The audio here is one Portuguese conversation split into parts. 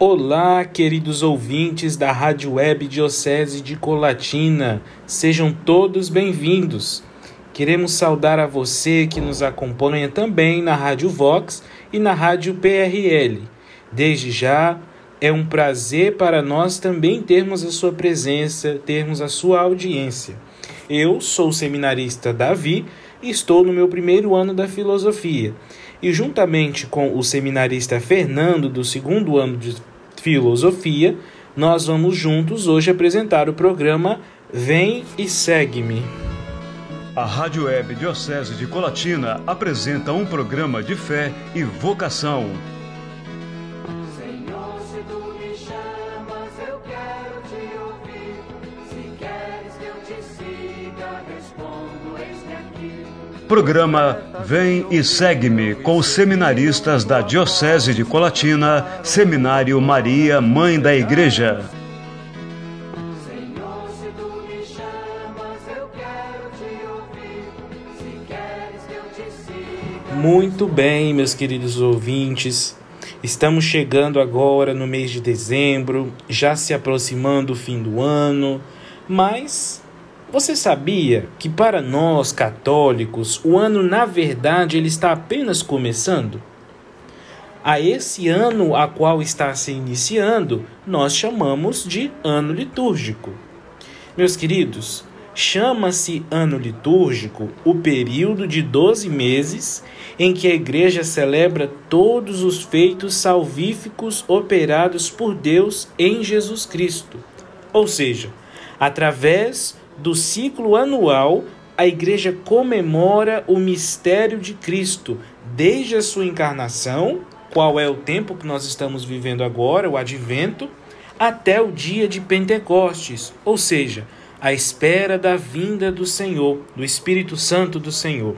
Olá, queridos ouvintes da Rádio Web Diocese de Colatina, sejam todos bem-vindos. Queremos saudar a você que nos acompanha também na Rádio Vox e na Rádio PRL. Desde já, é um prazer para nós também termos a sua presença, termos a sua audiência. Eu sou o seminarista Davi e estou no meu primeiro ano da filosofia. E juntamente com o seminarista Fernando, do segundo ano de filosofia, nós vamos juntos hoje apresentar o programa Vem e Segue-me. A Rádio Web Diocese de Colatina apresenta um programa de fé e vocação Programa Vem e Segue-me com os seminaristas da Diocese de Colatina, Seminário Maria, Mãe da Igreja. Muito bem, meus queridos ouvintes. Estamos chegando agora no mês de dezembro, já se aproximando o fim do ano, mas você sabia que para nós católicos o ano na verdade ele está apenas começando? A esse ano a qual está se iniciando, nós chamamos de ano litúrgico. Meus queridos, chama-se ano litúrgico o período de 12 meses em que a igreja celebra todos os feitos salvíficos operados por Deus em Jesus Cristo. Ou seja, através do ciclo anual, a igreja comemora o mistério de Cristo, desde a sua encarnação, qual é o tempo que nós estamos vivendo agora, o advento, até o dia de Pentecostes, ou seja, a espera da vinda do Senhor, do Espírito Santo do Senhor.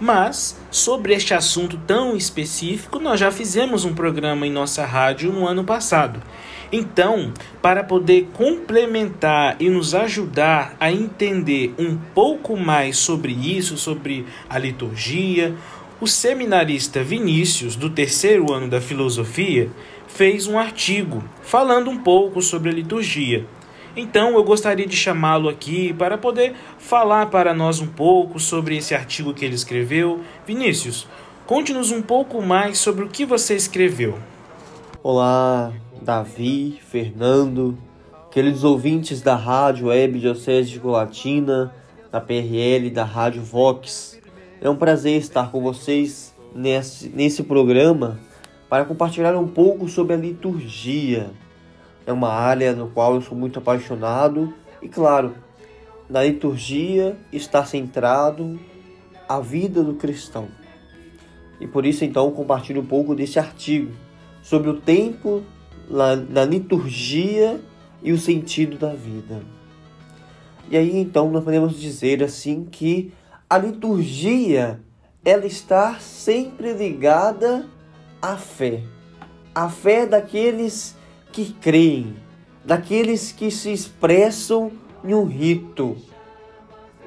Mas, sobre este assunto tão específico, nós já fizemos um programa em nossa rádio no ano passado. Então, para poder complementar e nos ajudar a entender um pouco mais sobre isso, sobre a liturgia, o seminarista Vinícius, do terceiro ano da filosofia, fez um artigo falando um pouco sobre a liturgia. Então eu gostaria de chamá-lo aqui para poder falar para nós um pouco sobre esse artigo que ele escreveu. Vinícius, conte-nos um pouco mais sobre o que você escreveu. Olá, Davi, Fernando, queridos ouvintes da Rádio Web Diocese de Colatina, da PRL, da Rádio Vox. É um prazer estar com vocês nesse, nesse programa para compartilhar um pouco sobre a liturgia. É uma área no qual eu sou muito apaixonado e, claro, na liturgia está centrado a vida do cristão. E por isso, então, compartilho um pouco desse artigo sobre o tempo na, liturgia e o sentido da vida. E aí então nós podemos dizer assim que a liturgia ela está sempre ligada à fé. A fé daqueles que creem, daqueles que se expressam em um rito,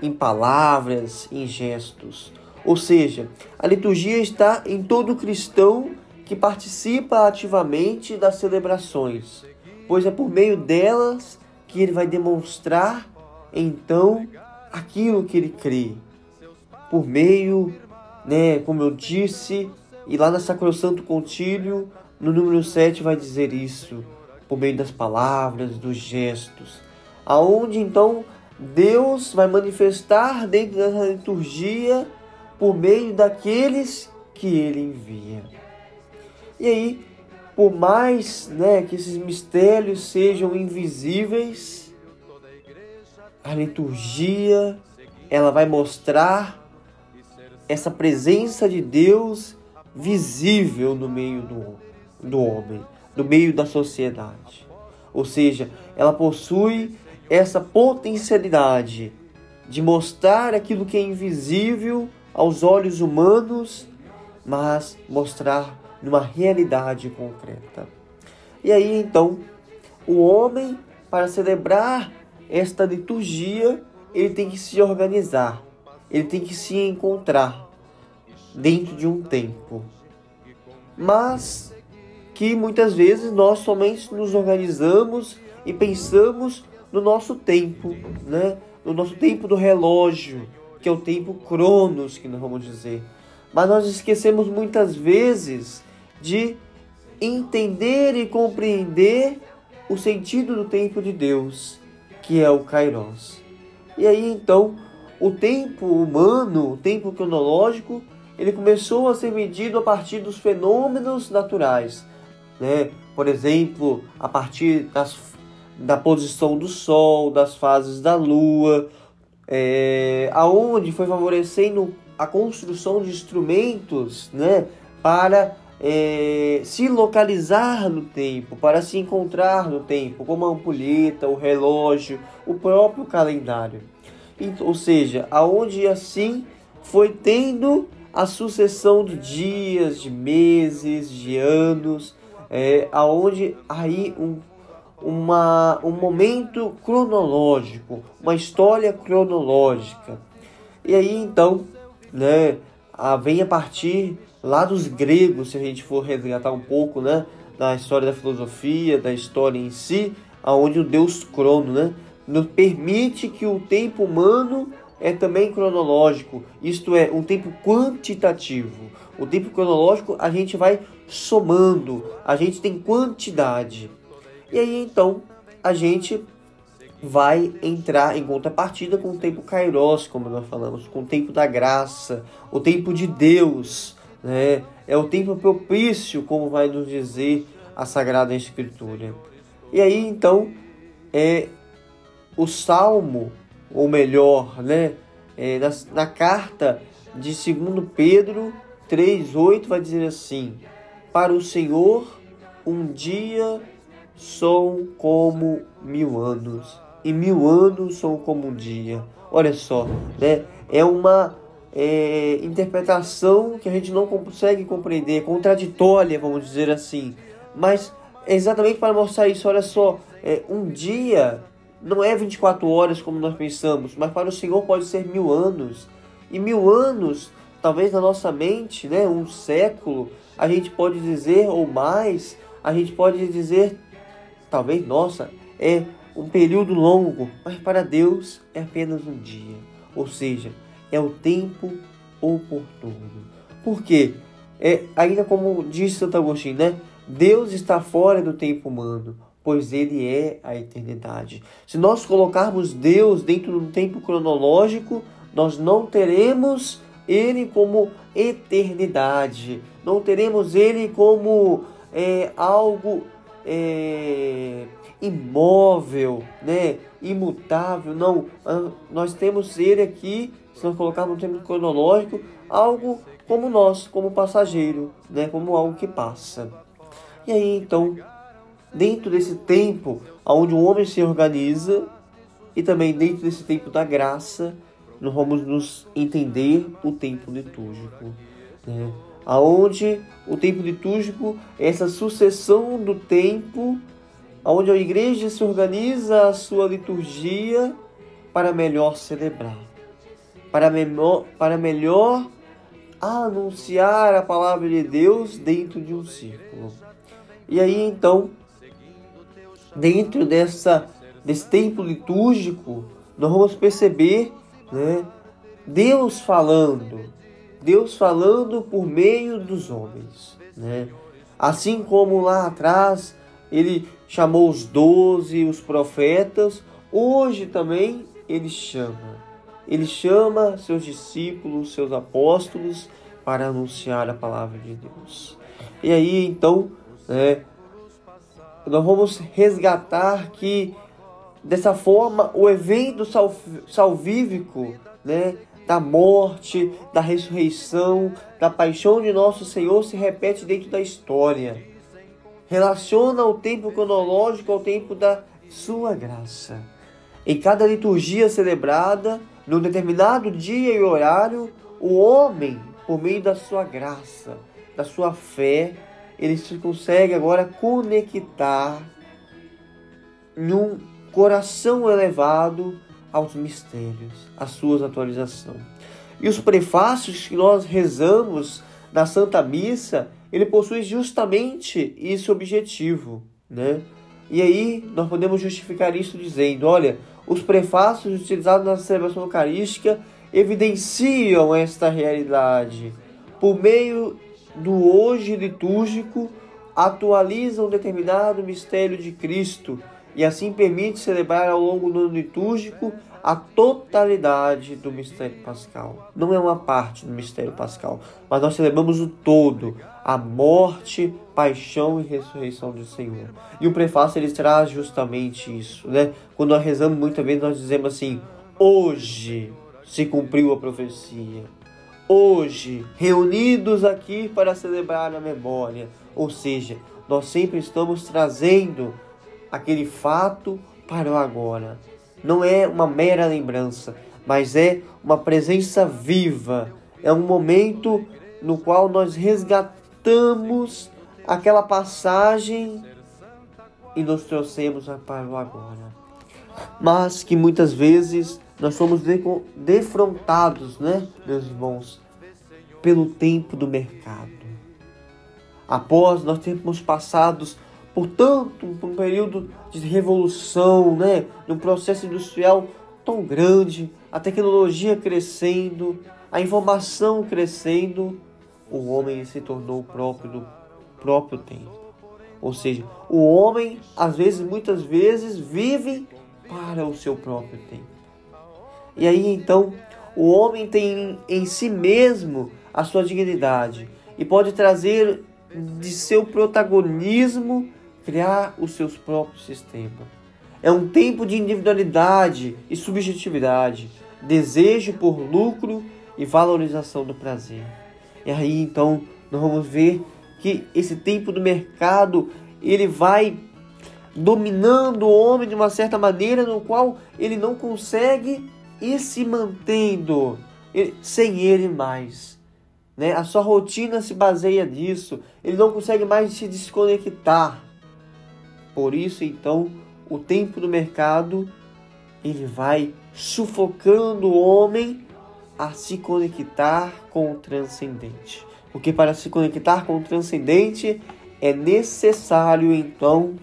em palavras, em gestos. Ou seja, a liturgia está em todo cristão que participa ativamente das celebrações, pois é por meio delas que ele vai demonstrar então aquilo que ele crê. Por meio, né, como eu disse, e lá na Sacrosanto Contílio, no número 7 vai dizer isso, por meio das palavras, dos gestos, aonde então Deus vai manifestar dentro da liturgia por meio daqueles que ele envia. E aí, por mais né, que esses mistérios sejam invisíveis, a liturgia ela vai mostrar essa presença de Deus visível no meio do, do homem, no meio da sociedade. Ou seja, ela possui essa potencialidade de mostrar aquilo que é invisível aos olhos humanos, mas mostrar numa realidade concreta. E aí então, o homem, para celebrar esta liturgia, ele tem que se organizar, ele tem que se encontrar dentro de um tempo. Mas que muitas vezes nós somente nos organizamos e pensamos no nosso tempo, né? no nosso tempo do relógio, que é o tempo cronos, que nós vamos dizer. Mas nós esquecemos muitas vezes de entender e compreender o sentido do tempo de Deus, que é o Kairos. E aí então, o tempo humano, o tempo cronológico, ele começou a ser medido a partir dos fenômenos naturais, né? Por exemplo, a partir das, da posição do Sol, das fases da Lua, é, aonde foi favorecendo a construção de instrumentos, né? Para é, se localizar no tempo, para se encontrar no tempo, como a ampulheta, o relógio, o próprio calendário. Ou seja, aonde assim foi tendo a sucessão de dias, de meses, de anos, é, aonde aí um, uma, um momento cronológico, uma história cronológica. E aí então, né, vem a partir lá dos gregos, se a gente for resgatar um pouco, né, da história da filosofia, da história em si, aonde o Deus crono, né, nos permite que o tempo humano é também cronológico, isto é, um tempo quantitativo. O tempo cronológico a gente vai somando, a gente tem quantidade. E aí então a gente vai entrar em contrapartida com o tempo kairos, como nós falamos, com o tempo da graça, o tempo de Deus, né? É o tempo propício, como vai nos dizer a Sagrada Escritura. E aí então é o Salmo, ou melhor, né, é, na, na carta de 2 Pedro 3,8 vai dizer assim: Para o Senhor, um dia são como mil anos, e mil anos são como um dia. Olha só, né? É uma é, interpretação que a gente não consegue compreender, contraditória, vamos dizer assim. Mas exatamente para mostrar isso, olha só, é, um dia não é 24 horas como nós pensamos, mas para o Senhor pode ser mil anos. E mil anos, talvez na nossa mente, né, um século, a gente pode dizer, ou mais, a gente pode dizer, talvez, nossa, é um período longo, mas para Deus é apenas um dia. Ou seja, é o tempo oportuno. Por quê? É, ainda como disse Santo Agostinho, né? Deus está fora do tempo humano, pois ele é a eternidade. Se nós colocarmos Deus dentro do tempo cronológico, nós não teremos ele como eternidade, não teremos ele como é, algo é, imóvel, né? imutável. Não, ah, nós temos ele aqui se nós colocarmos no tempo cronológico, algo como nós, como passageiro, né? como algo que passa. E aí então, dentro desse tempo onde o homem se organiza, e também dentro desse tempo da graça, nós vamos nos entender o tempo litúrgico. Né? Aonde o tempo litúrgico é essa sucessão do tempo, onde a igreja se organiza a sua liturgia para melhor celebrar para, para melhor anunciar a palavra de Deus dentro de um círculo. E aí então, dentro dessa, desse tempo litúrgico, nós vamos perceber né, Deus falando, Deus falando por meio dos homens. Né? Assim como lá atrás ele chamou os doze, os profetas, hoje também ele chama ele chama seus discípulos, seus apóstolos, para anunciar a palavra de Deus. E aí, então, né, nós vamos resgatar que, dessa forma, o evento salvífico, né, da morte, da ressurreição, da paixão de nosso Senhor se repete dentro da história. Relaciona o tempo cronológico ao tempo da sua graça. Em cada liturgia celebrada, num determinado dia e horário, o homem, por meio da sua graça, da sua fé, ele se consegue agora conectar num coração elevado aos mistérios, às suas atualizações. E os prefácios que nós rezamos na Santa Missa, ele possui justamente esse objetivo, né? E aí nós podemos justificar isso dizendo, olha, os prefácios utilizados na celebração eucarística evidenciam esta realidade. Por meio do hoje litúrgico, atualizam um determinado mistério de Cristo e assim permite celebrar ao longo do ano litúrgico a totalidade do mistério pascal. Não é uma parte do mistério pascal, mas nós celebramos o todo, a morte, paixão e ressurreição do Senhor. E o prefácio ele traz justamente isso, né? Quando nós rezamos muitas vezes nós dizemos assim: "Hoje se cumpriu a profecia. Hoje, reunidos aqui para celebrar a memória, ou seja, nós sempre estamos trazendo aquele fato para o agora não é uma mera lembrança, mas é uma presença viva. É um momento no qual nós resgatamos aquela passagem e nos trouxemos para o agora. Mas que muitas vezes nós somos defrontados, né, meus irmãos, pelo tempo do mercado. Após nós termos passados Portanto, um período de revolução, né, um processo industrial tão grande, a tecnologia crescendo, a informação crescendo, o homem se tornou próprio do próprio tempo. Ou seja, o homem, às vezes, muitas vezes, vive para o seu próprio tempo. E aí então, o homem tem em si mesmo a sua dignidade e pode trazer de seu protagonismo criar os seus próprios sistemas. É um tempo de individualidade e subjetividade, desejo por lucro e valorização do prazer. E aí então nós vamos ver que esse tempo do mercado ele vai dominando o homem de uma certa maneira no qual ele não consegue ir se mantendo sem ele mais. Né? A sua rotina se baseia nisso. Ele não consegue mais se desconectar. Por isso, então, o tempo do mercado ele vai sufocando o homem a se conectar com o transcendente. Porque para se conectar com o transcendente é necessário então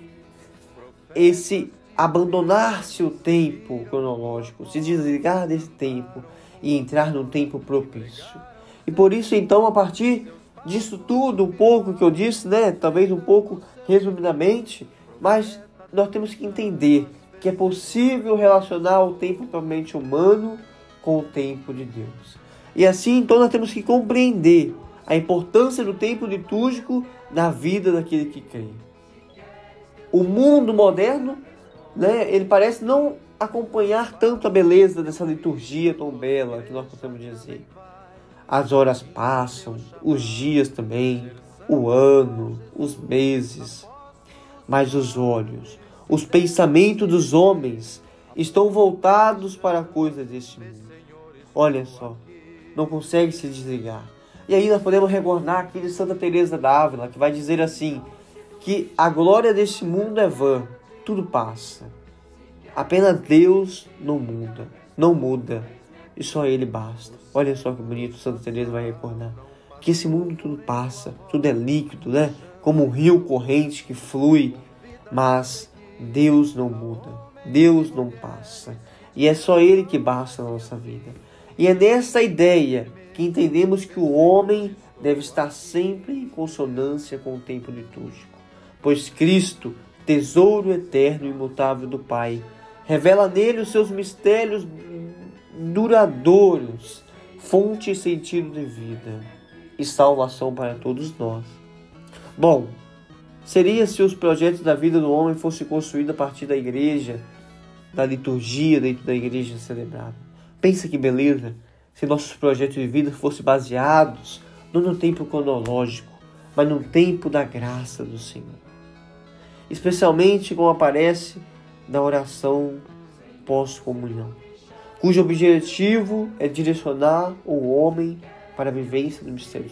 esse abandonar-se o tempo cronológico, se desligar desse tempo e entrar num tempo propício. E por isso então, a partir disso tudo, um pouco que eu disse, né, talvez um pouco resumidamente, mas nós temos que entender que é possível relacionar o tempo propriamente humano com o tempo de Deus. E assim, então, nós temos que compreender a importância do tempo litúrgico na vida daquele que crê. O mundo moderno, né, ele parece não acompanhar tanto a beleza dessa liturgia tão bela que nós podemos dizer. As horas passam, os dias também, o ano, os meses, mas os olhos, os pensamentos dos homens estão voltados para coisas deste mundo. Olha só, não consegue se desligar. E nós podemos recordar aqui de Santa Teresa d'Ávila, que vai dizer assim, que a glória deste mundo é vã, tudo passa. Apenas Deus não muda, não muda, e só ele basta. Olha só que bonito Santa Teresa vai recordar que esse mundo tudo passa, tudo é líquido, né? Como um rio corrente que flui, mas Deus não muda, Deus não passa, e é só Ele que basta na nossa vida. E é nessa ideia que entendemos que o homem deve estar sempre em consonância com o tempo litúrgico, pois Cristo, tesouro eterno e imutável do Pai, revela nele os seus mistérios duradouros, fonte e sentido de vida e salvação para todos nós. Bom, seria se os projetos da vida do homem fossem construídos a partir da igreja, da liturgia dentro da igreja celebrada. Pensa que beleza se nossos projetos de vida fossem baseados não no tempo cronológico, mas no tempo da graça do Senhor. Especialmente como aparece na oração pós-comunhão, cujo objetivo é direcionar o homem para a vivência do mistério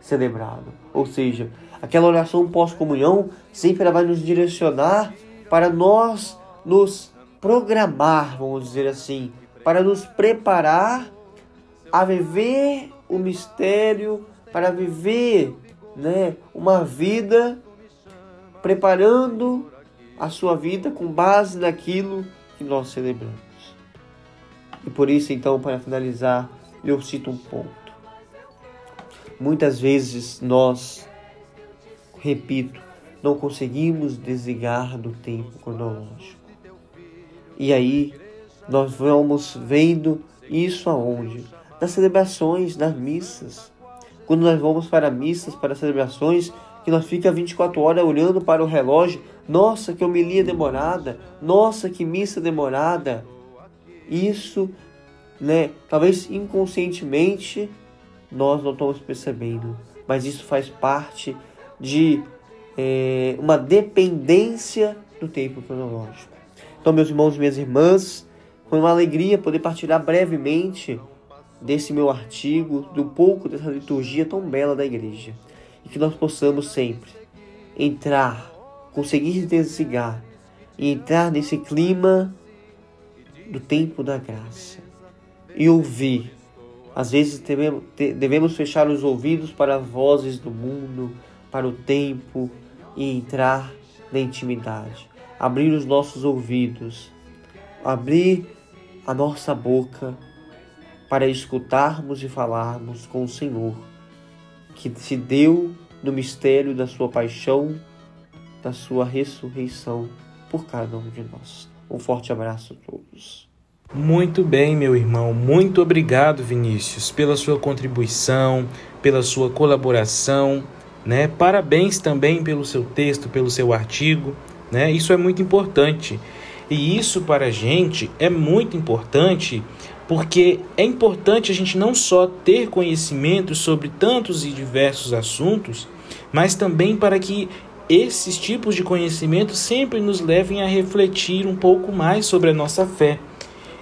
celebrado, ou seja, aquela oração pós-comunhão sempre vai nos direcionar para nós nos programar, vamos dizer assim, para nos preparar a viver o mistério, para viver né, uma vida preparando a sua vida com base naquilo que nós celebramos. E por isso, então, para finalizar, eu cito um ponto. Muitas vezes nós, repito, não conseguimos desligar do tempo cronológico. E aí nós vamos vendo isso aonde? Nas celebrações, nas missas. Quando nós vamos para missas, para celebrações, que nós fica 24 horas olhando para o relógio, nossa, que homilia demorada, nossa, que missa demorada. Isso, né, talvez inconscientemente nós não estamos percebendo, mas isso faz parte de é, uma dependência do tempo cronológico. Então, meus irmãos e minhas irmãs, foi uma alegria poder partilhar brevemente desse meu artigo, do pouco dessa liturgia tão bela da igreja. E que nós possamos sempre entrar, conseguir desligar e entrar nesse clima do tempo da graça e ouvir. Às vezes devemos fechar os ouvidos para vozes do mundo, para o tempo, e entrar na intimidade. Abrir os nossos ouvidos, abrir a nossa boca para escutarmos e falarmos com o Senhor, que se deu no mistério da sua paixão, da sua ressurreição por cada um de nós. Um forte abraço a todos. Muito bem, meu irmão. Muito obrigado, Vinícius, pela sua contribuição, pela sua colaboração né? Parabéns também pelo seu texto, pelo seu artigo. Né? Isso é muito importante. E isso para a gente é muito importante porque é importante a gente não só ter conhecimento sobre tantos e diversos assuntos, mas também para que esses tipos de conhecimento sempre nos levem a refletir um pouco mais sobre a nossa fé.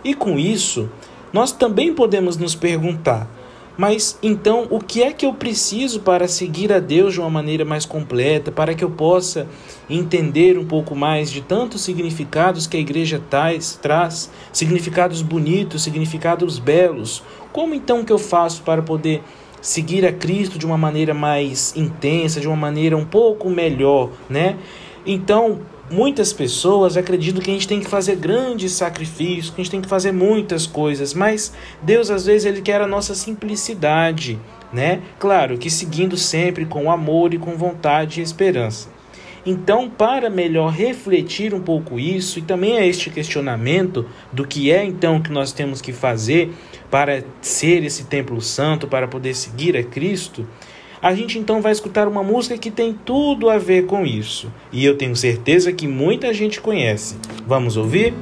E com isso, nós também podemos nos perguntar: mas então, o que é que eu preciso para seguir a Deus de uma maneira mais completa, para que eu possa entender um pouco mais de tantos significados que a igreja traz, traz significados bonitos, significados belos? Como então que eu faço para poder seguir a Cristo de uma maneira mais intensa, de uma maneira um pouco melhor, né? Então, muitas pessoas acreditam que a gente tem que fazer grandes sacrifícios, que a gente tem que fazer muitas coisas, mas Deus às vezes ele quer a nossa simplicidade, né? Claro que seguindo sempre com amor e com vontade e esperança. Então, para melhor refletir um pouco isso e também a este questionamento do que é então que nós temos que fazer para ser esse templo santo, para poder seguir a Cristo, a gente então vai escutar uma música que tem tudo a ver com isso. E eu tenho certeza que muita gente conhece. Vamos ouvir?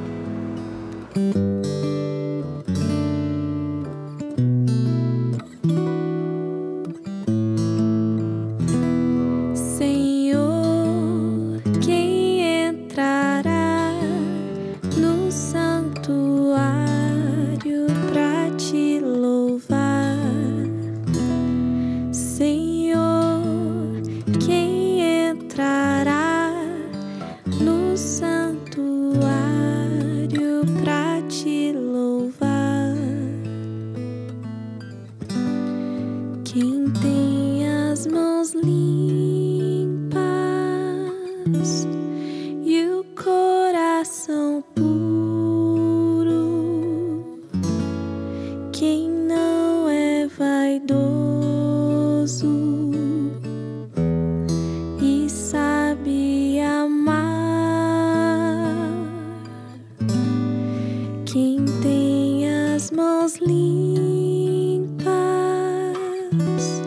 dreams.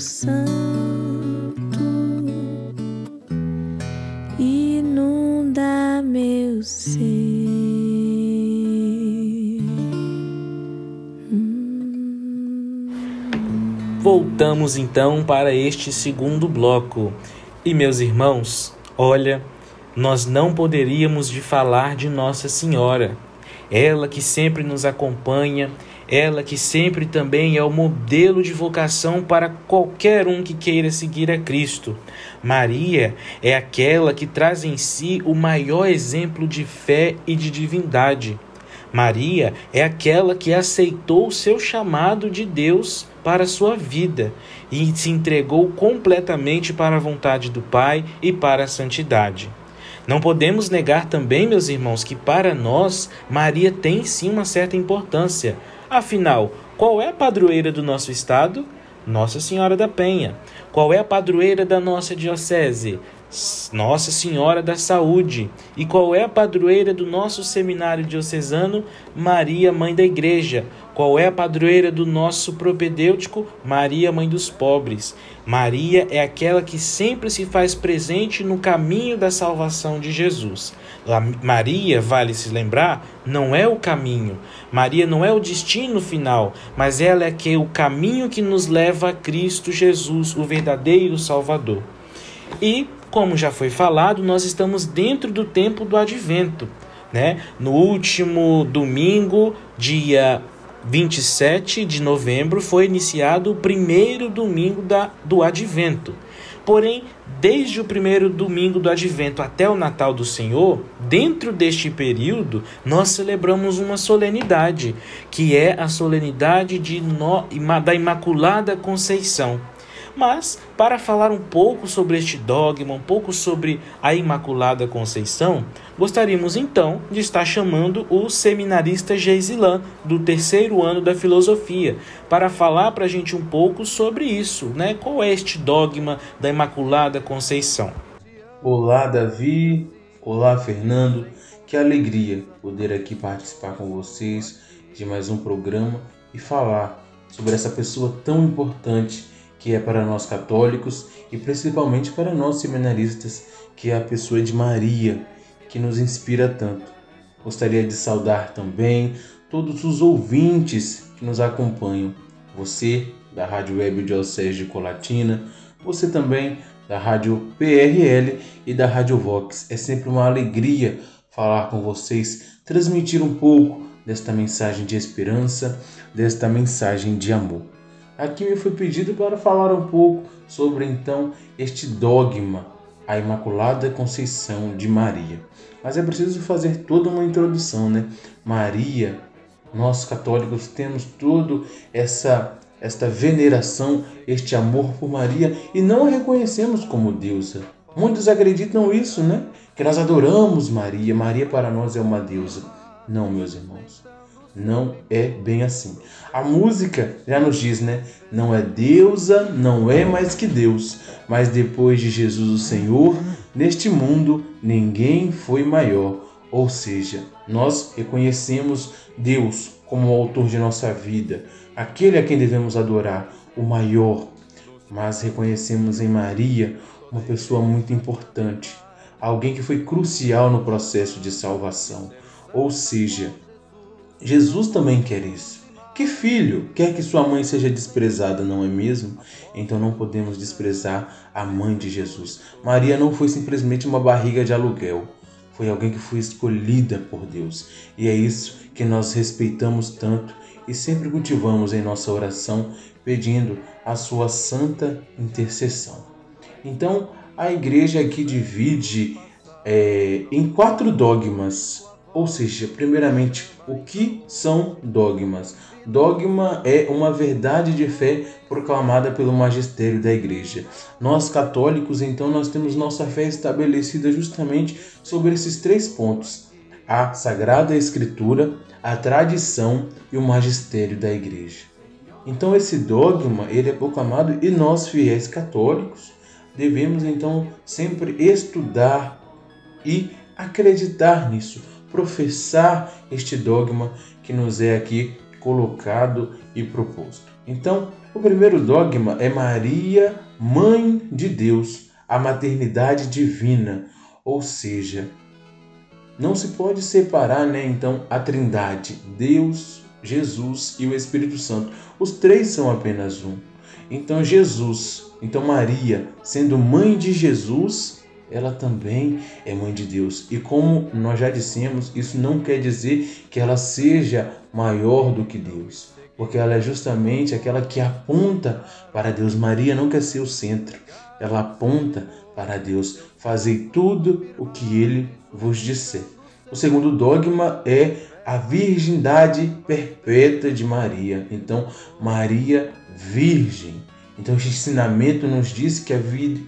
Santo inunda meu ser. Voltamos então para este segundo bloco. E meus irmãos, olha, nós não poderíamos de falar de Nossa Senhora, ela que sempre nos acompanha, ela que sempre também é o modelo de vocação para qualquer um que queira seguir a Cristo. Maria é aquela que traz em si o maior exemplo de fé e de divindade. Maria é aquela que aceitou o seu chamado de Deus para a sua vida e se entregou completamente para a vontade do Pai e para a santidade. Não podemos negar também, meus irmãos, que para nós Maria tem sim uma certa importância. Afinal, qual é a padroeira do nosso estado? Nossa Senhora da Penha. Qual é a padroeira da nossa diocese? Nossa Senhora da Saúde. E qual é a padroeira do nosso seminário diocesano? Maria, Mãe da Igreja. Qual é a padroeira do nosso propedêutico? Maria, Mãe dos Pobres. Maria é aquela que sempre se faz presente no caminho da salvação de Jesus. Maria, vale se lembrar, não é o caminho. Maria não é o destino final, mas ela é que o caminho que nos leva a Cristo Jesus, o verdadeiro Salvador. E como já foi falado, nós estamos dentro do tempo do advento. Né? No último domingo, dia 27 de novembro, foi iniciado o primeiro domingo da, do advento. Porém, desde o primeiro domingo do advento até o Natal do Senhor, dentro deste período, nós celebramos uma solenidade, que é a solenidade de no, da Imaculada Conceição. Mas, para falar um pouco sobre este dogma, um pouco sobre a Imaculada Conceição, gostaríamos então de estar chamando o seminarista Geisilan, do terceiro ano da filosofia, para falar para a gente um pouco sobre isso, né? Qual é este dogma da Imaculada Conceição? Olá, Davi. Olá, Fernando. Que alegria poder aqui participar com vocês de mais um programa e falar sobre essa pessoa tão importante que é para nós católicos e principalmente para nós seminaristas, que é a pessoa de Maria, que nos inspira tanto. Gostaria de saudar também todos os ouvintes que nos acompanham. Você da Rádio Web Diocese de Colatina, você também da Rádio PRL e da Rádio Vox. É sempre uma alegria falar com vocês, transmitir um pouco desta mensagem de esperança, desta mensagem de amor. Aqui me foi pedido para falar um pouco sobre então este dogma, a Imaculada Conceição de Maria. Mas é preciso fazer toda uma introdução, né? Maria, nós católicos temos todo essa esta veneração, este amor por Maria e não a reconhecemos como deusa. Muitos acreditam isso, né? Que nós adoramos Maria, Maria para nós é uma deusa. Não, meus irmãos. Não é bem assim. A música já nos diz, né? Não é deusa, não é mais que Deus, mas depois de Jesus o Senhor, neste mundo ninguém foi maior. Ou seja, nós reconhecemos Deus como o autor de nossa vida, aquele a quem devemos adorar, o maior. Mas reconhecemos em Maria uma pessoa muito importante, alguém que foi crucial no processo de salvação. Ou seja, Jesus também quer isso. Que filho quer que sua mãe seja desprezada, não é mesmo? Então não podemos desprezar a mãe de Jesus. Maria não foi simplesmente uma barriga de aluguel. Foi alguém que foi escolhida por Deus. E é isso que nós respeitamos tanto e sempre cultivamos em nossa oração, pedindo a sua santa intercessão. Então, a igreja aqui divide é, em quatro dogmas ou seja, primeiramente, o que são dogmas? Dogma é uma verdade de fé proclamada pelo magistério da igreja. Nós católicos, então, nós temos nossa fé estabelecida justamente sobre esses três pontos: a sagrada escritura, a tradição e o magistério da igreja. Então esse dogma, ele é proclamado e nós fiéis católicos devemos então sempre estudar e acreditar nisso professar este dogma que nos é aqui colocado e proposto. Então, o primeiro dogma é Maria, mãe de Deus, a maternidade divina, ou seja, não se pode separar, né, então, a Trindade, Deus, Jesus e o Espírito Santo. Os três são apenas um. Então, Jesus, então Maria, sendo mãe de Jesus, ela também é mãe de Deus. E como nós já dissemos, isso não quer dizer que ela seja maior do que Deus, porque ela é justamente aquela que aponta para Deus. Maria não quer ser o centro, ela aponta para Deus. Fazei tudo o que ele vos disser. O segundo dogma é a virgindade perpétua de Maria. Então, Maria virgem. Então, esse ensinamento nos diz que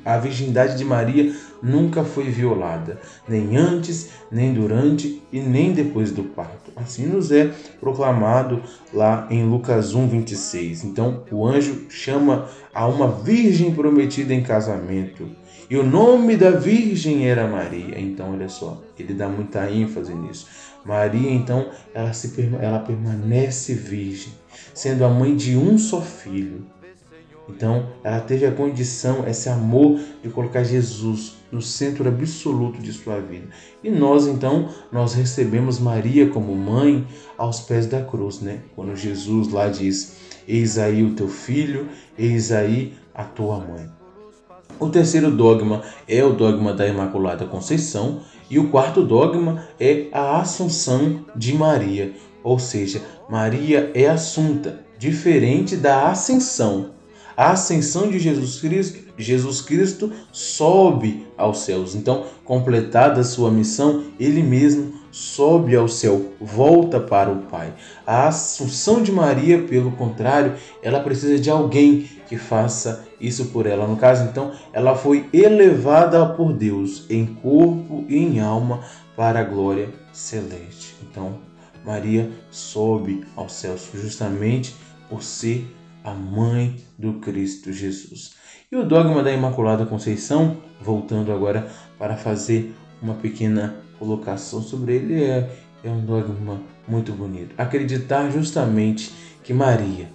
a virgindade de Maria nunca foi violada, nem antes, nem durante e nem depois do parto. Assim nos é proclamado lá em Lucas 1, 26. Então, o anjo chama a uma virgem prometida em casamento. E o nome da virgem era Maria. Então, olha só, ele dá muita ênfase nisso. Maria, então, ela, se, ela permanece virgem, sendo a mãe de um só filho. Então, ela teve a condição, esse amor de colocar Jesus no centro absoluto de sua vida. E nós, então, nós recebemos Maria como mãe aos pés da cruz, né? Quando Jesus lá diz: Eis aí o teu filho, eis aí a tua mãe. O terceiro dogma é o dogma da Imaculada Conceição e o quarto dogma é a Assunção de Maria, ou seja, Maria é assunta, diferente da ascensão a ascensão de Jesus Cristo, Jesus Cristo sobe aos céus. Então, completada a sua missão, ele mesmo sobe ao céu, volta para o Pai. A Assunção de Maria, pelo contrário, ela precisa de alguém que faça isso por ela. No caso, então, ela foi elevada por Deus em corpo e em alma para a glória celeste. Então, Maria sobe aos céus justamente por ser a mãe do Cristo Jesus. E o dogma da Imaculada Conceição, voltando agora para fazer uma pequena colocação sobre ele, é, é um dogma muito bonito. Acreditar justamente que Maria,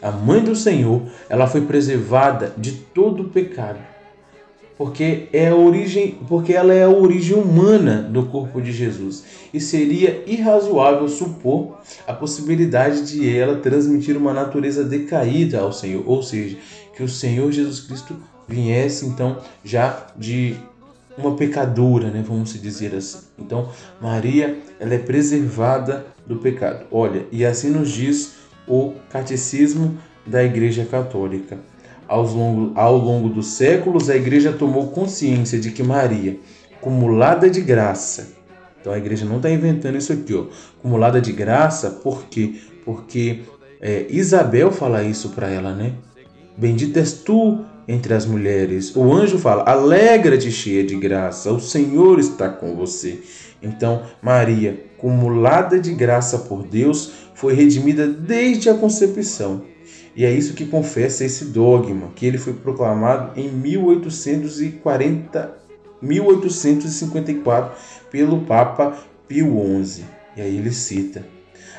a mãe do Senhor, ela foi preservada de todo o pecado porque é a origem, porque ela é a origem humana do corpo de Jesus. E seria irrazoável supor a possibilidade de ela transmitir uma natureza decaída ao Senhor, ou seja, que o Senhor Jesus Cristo viesse então já de uma pecadora, né, vamos dizer assim. Então, Maria, ela é preservada do pecado. Olha, e assim nos diz o catecismo da Igreja Católica. Ao longo, ao longo dos séculos, a igreja tomou consciência de que Maria, acumulada de graça, então a igreja não está inventando isso aqui, ó, acumulada de graça, por quê? Porque é, Isabel fala isso para ela, né? Bendita és tu entre as mulheres. O anjo fala: Alegra-te, cheia de graça, o Senhor está com você. Então, Maria, acumulada de graça por Deus, foi redimida desde a concepção e é isso que confessa esse dogma, que ele foi proclamado em 1840, 1854 pelo Papa Pio XI. E aí ele cita: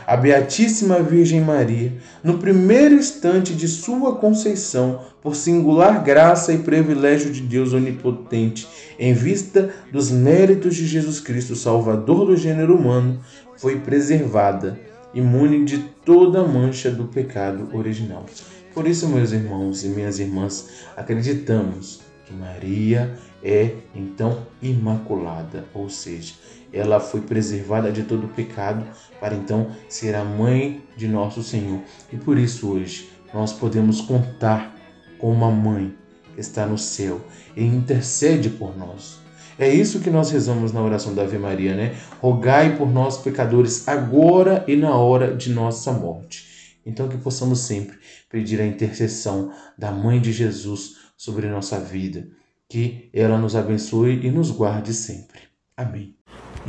A Beatíssima Virgem Maria, no primeiro instante de sua conceição, por singular graça e privilégio de Deus Onipotente, em vista dos méritos de Jesus Cristo, Salvador do gênero humano, foi preservada imune de toda mancha do pecado original. Por isso, meus irmãos e minhas irmãs, acreditamos que Maria é então imaculada, ou seja, ela foi preservada de todo pecado para então ser a mãe de nosso Senhor. E por isso hoje nós podemos contar com uma mãe que está no céu e intercede por nós. É isso que nós rezamos na oração da Ave Maria, né? Rogai por nós, pecadores, agora e na hora de nossa morte. Então, que possamos sempre pedir a intercessão da Mãe de Jesus sobre nossa vida. Que ela nos abençoe e nos guarde sempre. Amém.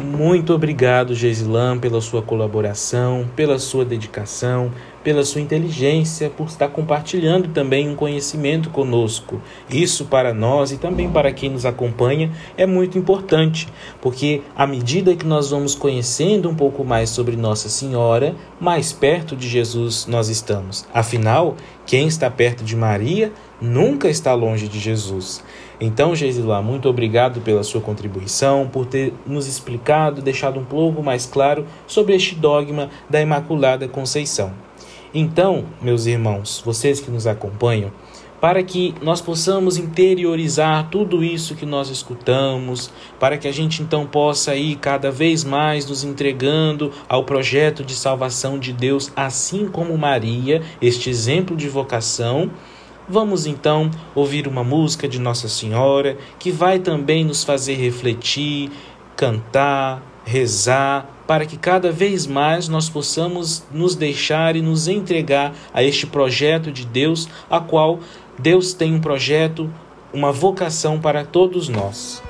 Muito obrigado, Gesilan, pela sua colaboração, pela sua dedicação, pela sua inteligência, por estar compartilhando também um conhecimento conosco. Isso para nós e também para quem nos acompanha é muito importante, porque à medida que nós vamos conhecendo um pouco mais sobre Nossa Senhora, mais perto de Jesus nós estamos. Afinal, quem está perto de Maria nunca está longe de Jesus. Então, Geisila, muito obrigado pela sua contribuição, por ter nos explicado, deixado um pouco mais claro sobre este dogma da Imaculada Conceição. Então, meus irmãos, vocês que nos acompanham, para que nós possamos interiorizar tudo isso que nós escutamos, para que a gente então possa ir cada vez mais nos entregando ao projeto de salvação de Deus, assim como Maria, este exemplo de vocação Vamos então ouvir uma música de Nossa Senhora que vai também nos fazer refletir, cantar, rezar, para que cada vez mais nós possamos nos deixar e nos entregar a este projeto de Deus, a qual Deus tem um projeto, uma vocação para todos nós.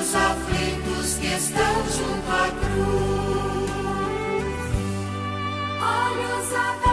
os aflitos que estão junto à cruz. Olhos abertos.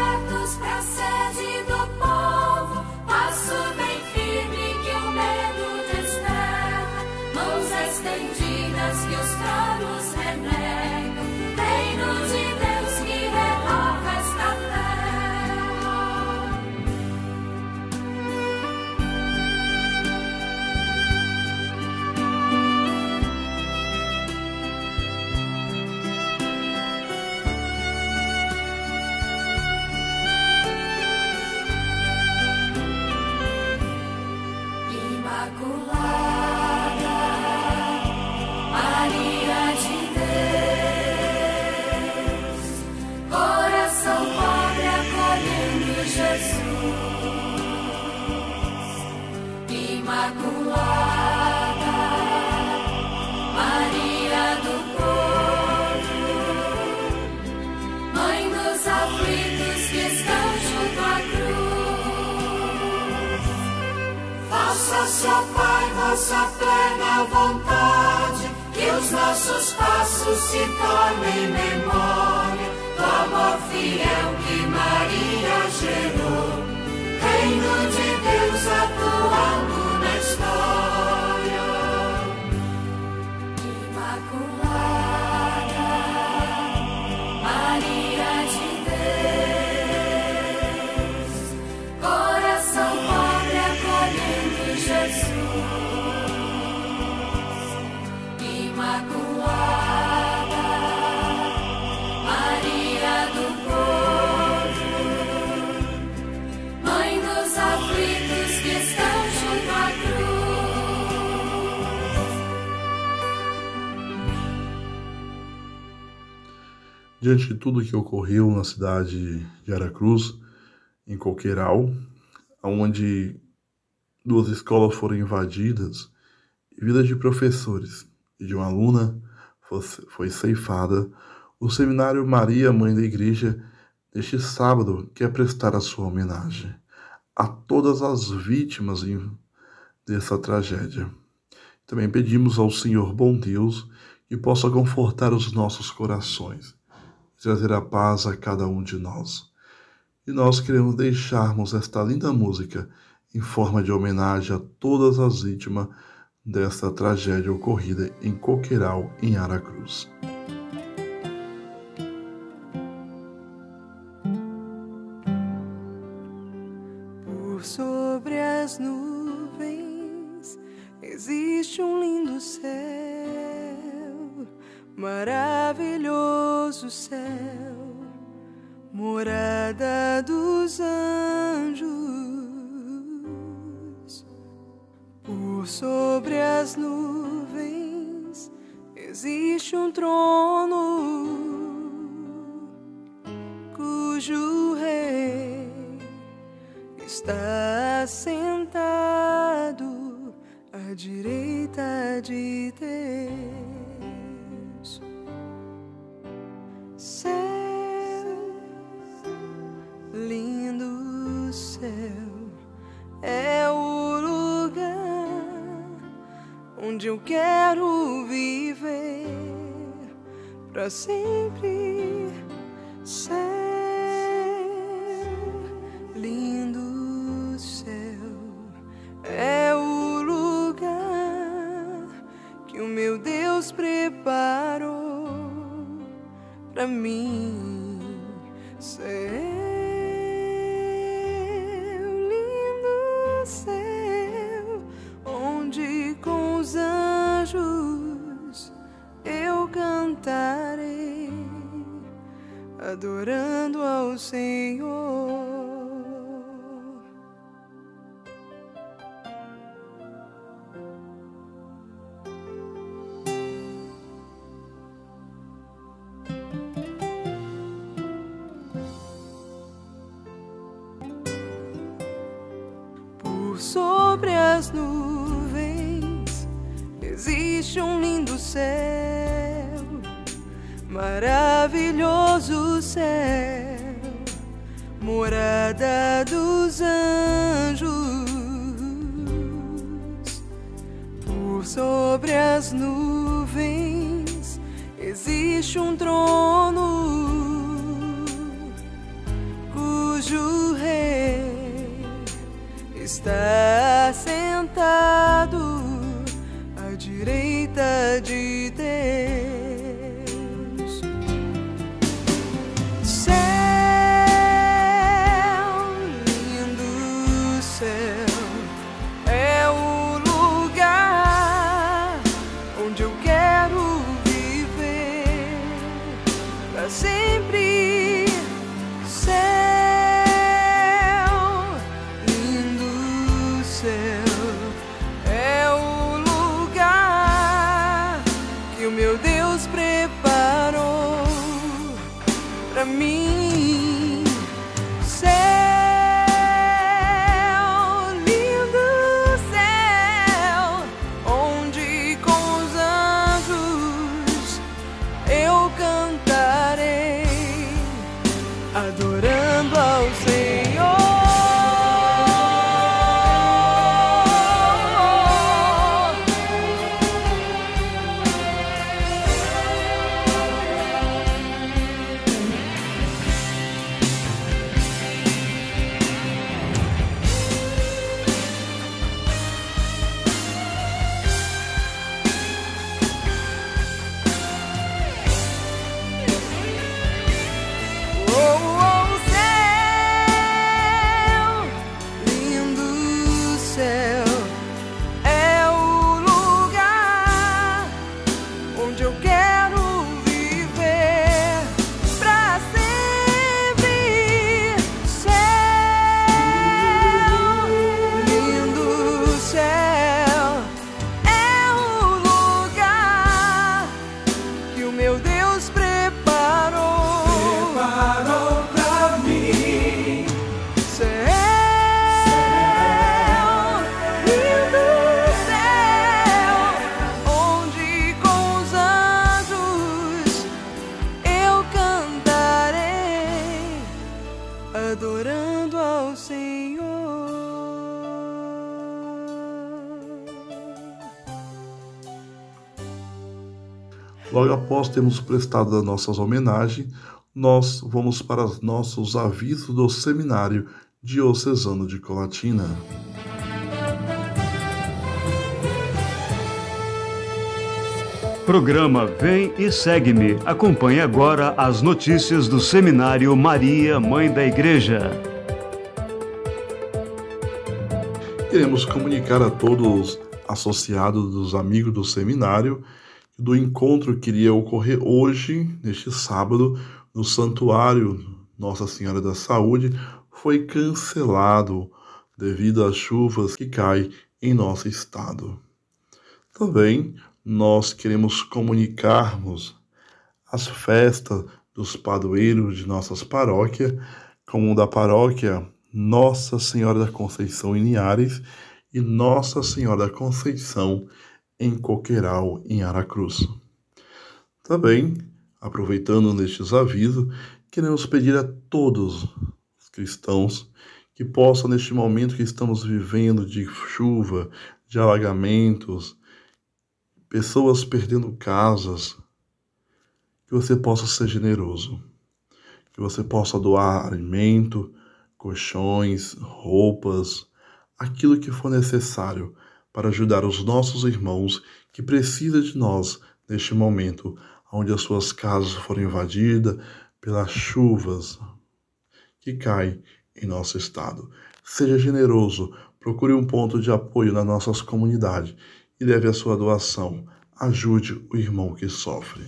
nossa plena vontade, que os nossos passos se tornem memória do amor fiel. Diante de tudo que ocorreu na cidade de Aracruz, em Coqueiral, onde duas escolas foram invadidas e vidas de professores e de uma aluna foi ceifada, O Seminário Maria, Mãe da Igreja, neste sábado, quer prestar a sua homenagem a todas as vítimas dessa tragédia. Também pedimos ao Senhor bom Deus que possa confortar os nossos corações trazer a paz a cada um de nós. E nós queremos deixarmos esta linda música em forma de homenagem a todas as vítimas desta tragédia ocorrida em Coqueiral, em Aracruz. Adorando ao Senhor. Por sobre as nuvens existe um lindo céu maravilhoso céu, morada dos anjos, por sobre as nuvens existe um trono após termos prestado as nossas homenagens, nós vamos para os nossos avisos do Seminário Diocesano de Colatina. Programa Vem e Segue-me. Acompanhe agora as notícias do Seminário Maria, Mãe da Igreja. Queremos comunicar a todos associados dos amigos do seminário do encontro que iria ocorrer hoje, neste sábado, no Santuário Nossa Senhora da Saúde, foi cancelado devido às chuvas que caem em nosso estado. Também nós queremos comunicarmos as festas dos padroeiros de nossas paróquias, como da paróquia Nossa Senhora da Conceição em Linhares e Nossa Senhora da Conceição em Coqueiral, em Aracruz. Também, aproveitando nestes avisos, queremos pedir a todos os cristãos que possam, neste momento que estamos vivendo de chuva, de alagamentos, pessoas perdendo casas, que você possa ser generoso, que você possa doar alimento, colchões, roupas, aquilo que for necessário para ajudar os nossos irmãos que precisam de nós neste momento, onde as suas casas foram invadidas pelas chuvas que caem em nosso estado. Seja generoso, procure um ponto de apoio nas nossas comunidades e leve a sua doação. Ajude o irmão que sofre.